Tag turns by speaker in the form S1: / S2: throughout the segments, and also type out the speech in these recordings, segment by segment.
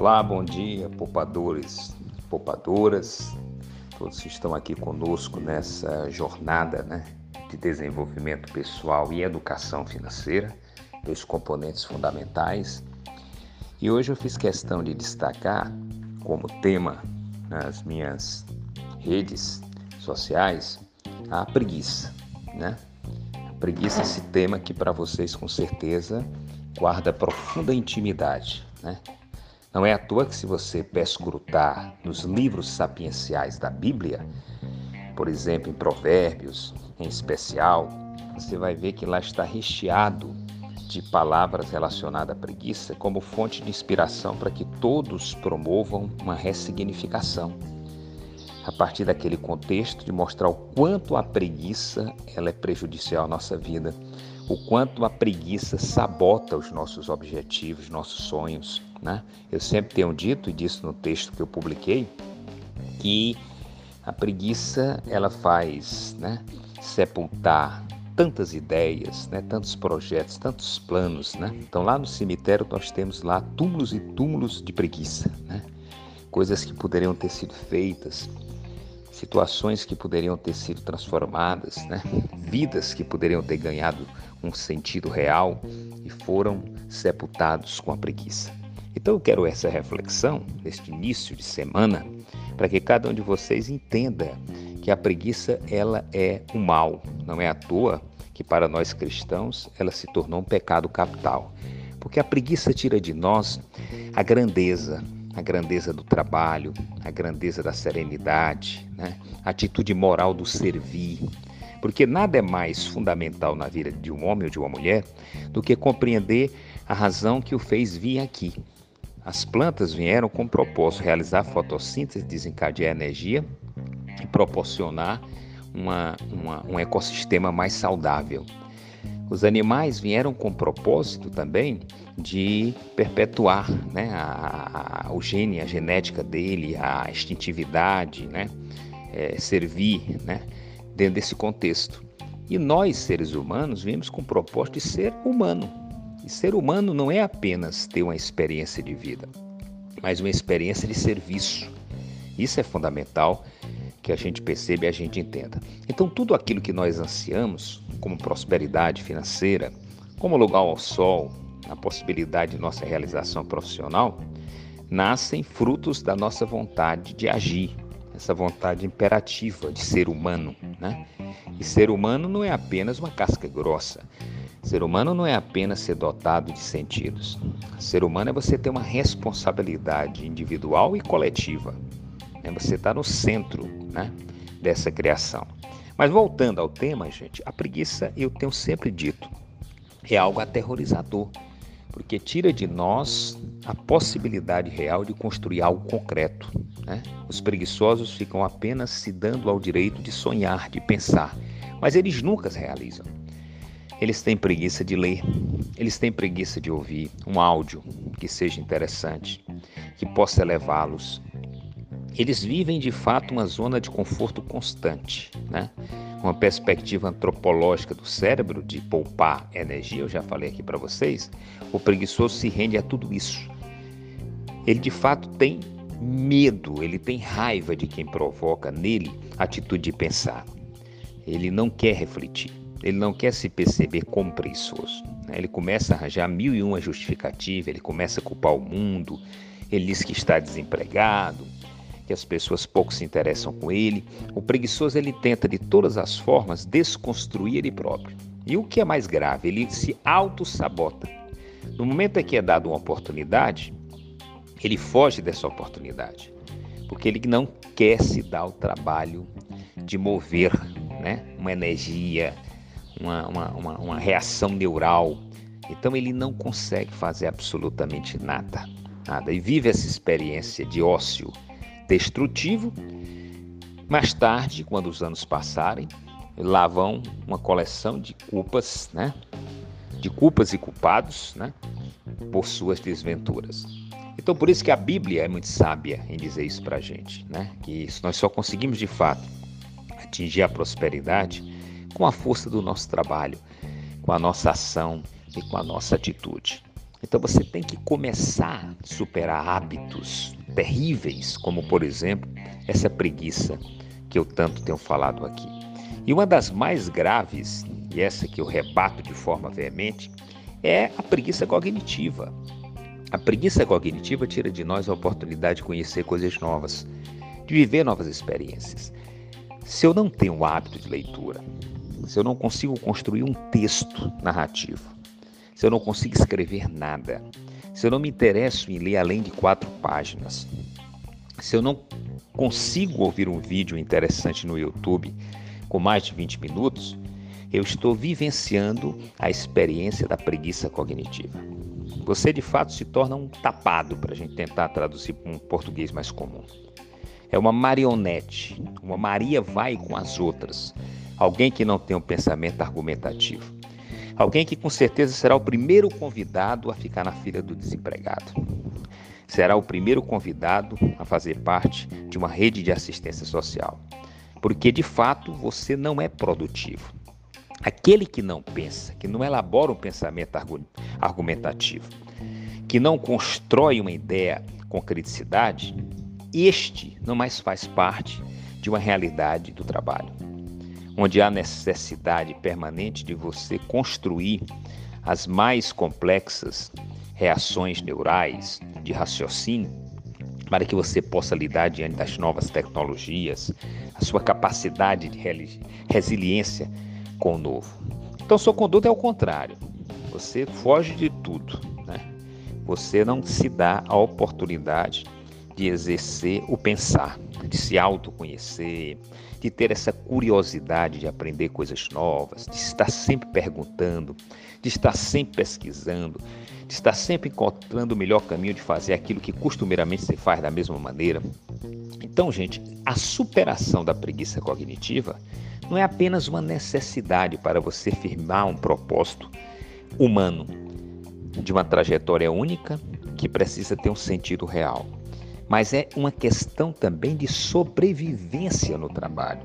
S1: Olá, bom dia, poupadores, poupadoras, todos que estão aqui conosco nessa jornada né, de desenvolvimento pessoal e educação financeira, dois componentes fundamentais. E hoje eu fiz questão de destacar como tema nas minhas redes sociais a preguiça, né? A preguiça é esse tema que para vocês com certeza guarda profunda intimidade, né? Não é à toa que se você pescrutar nos livros sapienciais da Bíblia, por exemplo, em Provérbios, em especial, você vai ver que lá está recheado de palavras relacionadas à preguiça como fonte de inspiração para que todos promovam uma ressignificação. A partir daquele contexto de mostrar o quanto a preguiça ela é prejudicial à nossa vida, o quanto a preguiça sabota os nossos objetivos, nossos sonhos. Né? Eu sempre tenho dito, e disse no texto que eu publiquei, que a preguiça ela faz né, sepultar tantas ideias, né, tantos projetos, tantos planos. Né? Então lá no cemitério nós temos lá túmulos e túmulos de preguiça, né? coisas que poderiam ter sido feitas, situações que poderiam ter sido transformadas, né? vidas que poderiam ter ganhado um sentido real e foram sepultados com a preguiça. Então eu quero essa reflexão neste início de semana para que cada um de vocês entenda que a preguiça ela é um mal, não é à toa que para nós cristãos ela se tornou um pecado capital, porque a preguiça tira de nós a grandeza, a grandeza do trabalho, a grandeza da serenidade, né? a atitude moral do servir, porque nada é mais fundamental na vida de um homem ou de uma mulher do que compreender a razão que o fez vir aqui. As plantas vieram com o propósito de realizar fotossíntese, desencadear energia e proporcionar uma, uma, um ecossistema mais saudável. Os animais vieram com o propósito também de perpetuar né, a, a, o gene, a genética dele, a instintividade, né, é, servir, né, dentro desse contexto. E nós, seres humanos, vimos com o propósito de ser humano. Ser humano não é apenas ter uma experiência de vida, mas uma experiência de serviço. Isso é fundamental que a gente perceba e a gente entenda. Então, tudo aquilo que nós ansiamos, como prosperidade financeira, como lugar ao sol, a possibilidade de nossa realização profissional, nascem frutos da nossa vontade de agir, essa vontade imperativa de ser humano, né? E ser humano não é apenas uma casca grossa. Ser humano não é apenas ser dotado de sentidos. Ser humano é você ter uma responsabilidade individual e coletiva. Né? Você está no centro né, dessa criação. Mas voltando ao tema, gente, a preguiça, eu tenho sempre dito, é algo aterrorizador porque tira de nós a possibilidade real de construir algo concreto. Né? Os preguiçosos ficam apenas se dando ao direito de sonhar, de pensar, mas eles nunca se realizam. Eles têm preguiça de ler, eles têm preguiça de ouvir um áudio que seja interessante, que possa levá-los. Eles vivem de fato uma zona de conforto constante, né? uma perspectiva antropológica do cérebro de poupar energia, eu já falei aqui para vocês, o preguiçoso se rende a tudo isso. Ele de fato tem medo, ele tem raiva de quem provoca nele a atitude de pensar. Ele não quer refletir, ele não quer se perceber como preguiçoso. Né? Ele começa a arranjar mil e uma justificativas, ele começa a culpar o mundo, ele diz que está desempregado, que as pessoas pouco se interessam com ele. O preguiçoso ele tenta de todas as formas desconstruir ele próprio. E o que é mais grave, ele se auto-sabota. No momento em que é dada uma oportunidade, ele foge dessa oportunidade, porque ele não quer se dar o trabalho de mover né, uma energia, uma, uma, uma, uma reação neural. Então ele não consegue fazer absolutamente nada, nada. E vive essa experiência de ócio destrutivo. Mais tarde, quando os anos passarem, lá vão uma coleção de culpas, né? De culpas e culpados, né? Por suas desventuras. Então, por isso que a Bíblia é muito sábia em dizer isso para a gente, né? Que nós só conseguimos de fato atingir a prosperidade com a força do nosso trabalho, com a nossa ação e com a nossa atitude. Então você tem que começar a superar hábitos terríveis, como por exemplo essa preguiça que eu tanto tenho falado aqui. E uma das mais graves, e essa que eu rebato de forma veemente, é a preguiça cognitiva. A preguiça cognitiva tira de nós a oportunidade de conhecer coisas novas, de viver novas experiências. Se eu não tenho o hábito de leitura, se eu não consigo construir um texto narrativo, se eu não consigo escrever nada, se eu não me interesso em ler além de quatro páginas, se eu não consigo ouvir um vídeo interessante no YouTube com mais de 20 minutos, eu estou vivenciando a experiência da preguiça cognitiva. Você de fato se torna um tapado, para a gente tentar traduzir para um português mais comum. É uma marionete, uma Maria vai com as outras. Alguém que não tem um pensamento argumentativo. Alguém que com certeza será o primeiro convidado a ficar na fila do desempregado. Será o primeiro convidado a fazer parte de uma rede de assistência social. Porque de fato você não é produtivo. Aquele que não pensa, que não elabora um pensamento argumentativo, que não constrói uma ideia com criticidade, este não mais faz parte de uma realidade do trabalho, onde há necessidade permanente de você construir as mais complexas reações neurais de raciocínio para que você possa lidar diante das novas tecnologias, a sua capacidade de resiliência com o novo. Então, sua conduta é o contrário. Você foge de tudo. Né? Você não se dá a oportunidade de exercer o pensar, de se autoconhecer, de ter essa curiosidade de aprender coisas novas, de estar sempre perguntando, de estar sempre pesquisando, de estar sempre encontrando o melhor caminho de fazer aquilo que costumeiramente se faz da mesma maneira. Então, gente, a superação da preguiça cognitiva não é apenas uma necessidade para você firmar um propósito humano de uma trajetória única que precisa ter um sentido real, mas é uma questão também de sobrevivência no trabalho.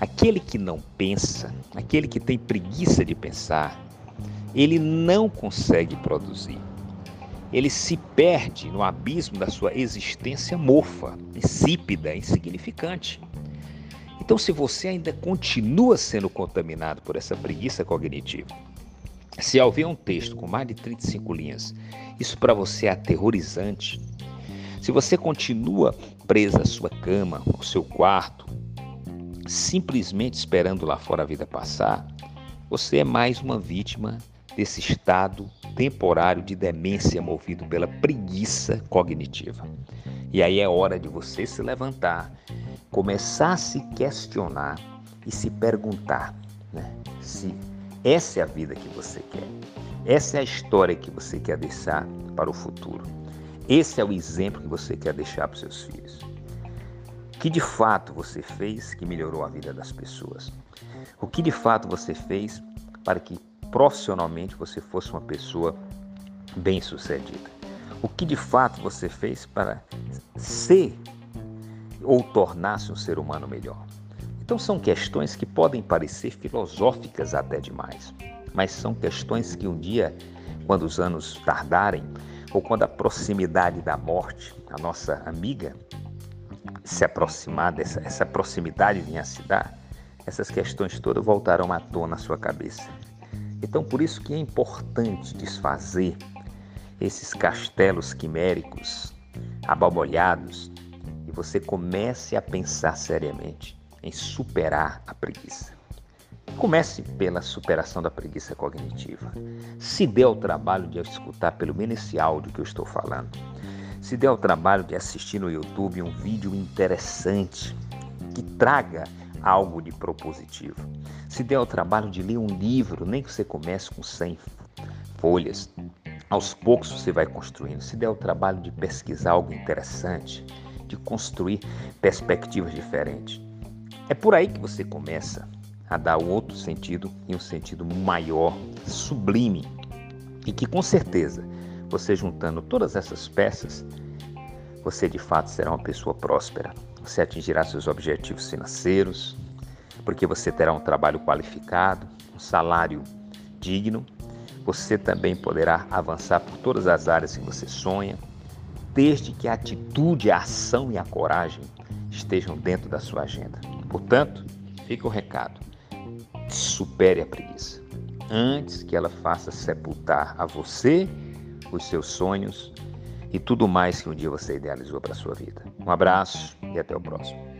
S1: Aquele que não pensa, aquele que tem preguiça de pensar, ele não consegue produzir. Ele se perde no abismo da sua existência mofa, insípida, insignificante. Então, se você ainda continua sendo contaminado por essa preguiça cognitiva, se ao ver um texto com mais de 35 linhas, isso para você é aterrorizante, se você continua presa à sua cama, ao seu quarto, simplesmente esperando lá fora a vida passar, você é mais uma vítima desse estado temporário de demência movido pela preguiça cognitiva. E aí é hora de você se levantar começar a se questionar e se perguntar né, se essa é a vida que você quer, essa é a história que você quer deixar para o futuro, esse é o exemplo que você quer deixar para os seus filhos. O que de fato você fez que melhorou a vida das pessoas? O que de fato você fez para que profissionalmente você fosse uma pessoa bem-sucedida? O que de fato você fez para ser ou tornar-se um ser humano melhor? Então são questões que podem parecer filosóficas até demais, mas são questões que um dia, quando os anos tardarem, ou quando a proximidade da morte, a nossa amiga, se aproximar dessa essa proximidade vinha se dar, essas questões todas voltarão à tona na sua cabeça. Então por isso que é importante desfazer esses castelos quiméricos, abalbolhados, e você comece a pensar seriamente em superar a preguiça. Comece pela superação da preguiça cognitiva. Se dê ao trabalho de escutar pelo menos esse áudio que eu estou falando. Se dê ao trabalho de assistir no YouTube um vídeo interessante que traga algo de propositivo. Se dê ao trabalho de ler um livro, nem que você comece com 100 folhas. Aos poucos você vai construindo. Se der o trabalho de pesquisar algo interessante, de construir perspectivas diferentes. É por aí que você começa a dar um outro sentido e um sentido maior, sublime, e que com certeza você juntando todas essas peças, você de fato será uma pessoa próspera. Você atingirá seus objetivos financeiros, porque você terá um trabalho qualificado, um salário digno, você também poderá avançar por todas as áreas que você sonha, desde que a atitude, a ação e a coragem estejam dentro da sua agenda. Portanto, fica o recado: supere a preguiça antes que ela faça sepultar a você, os seus sonhos e tudo mais que um dia você idealizou para a sua vida. Um abraço e até o próximo.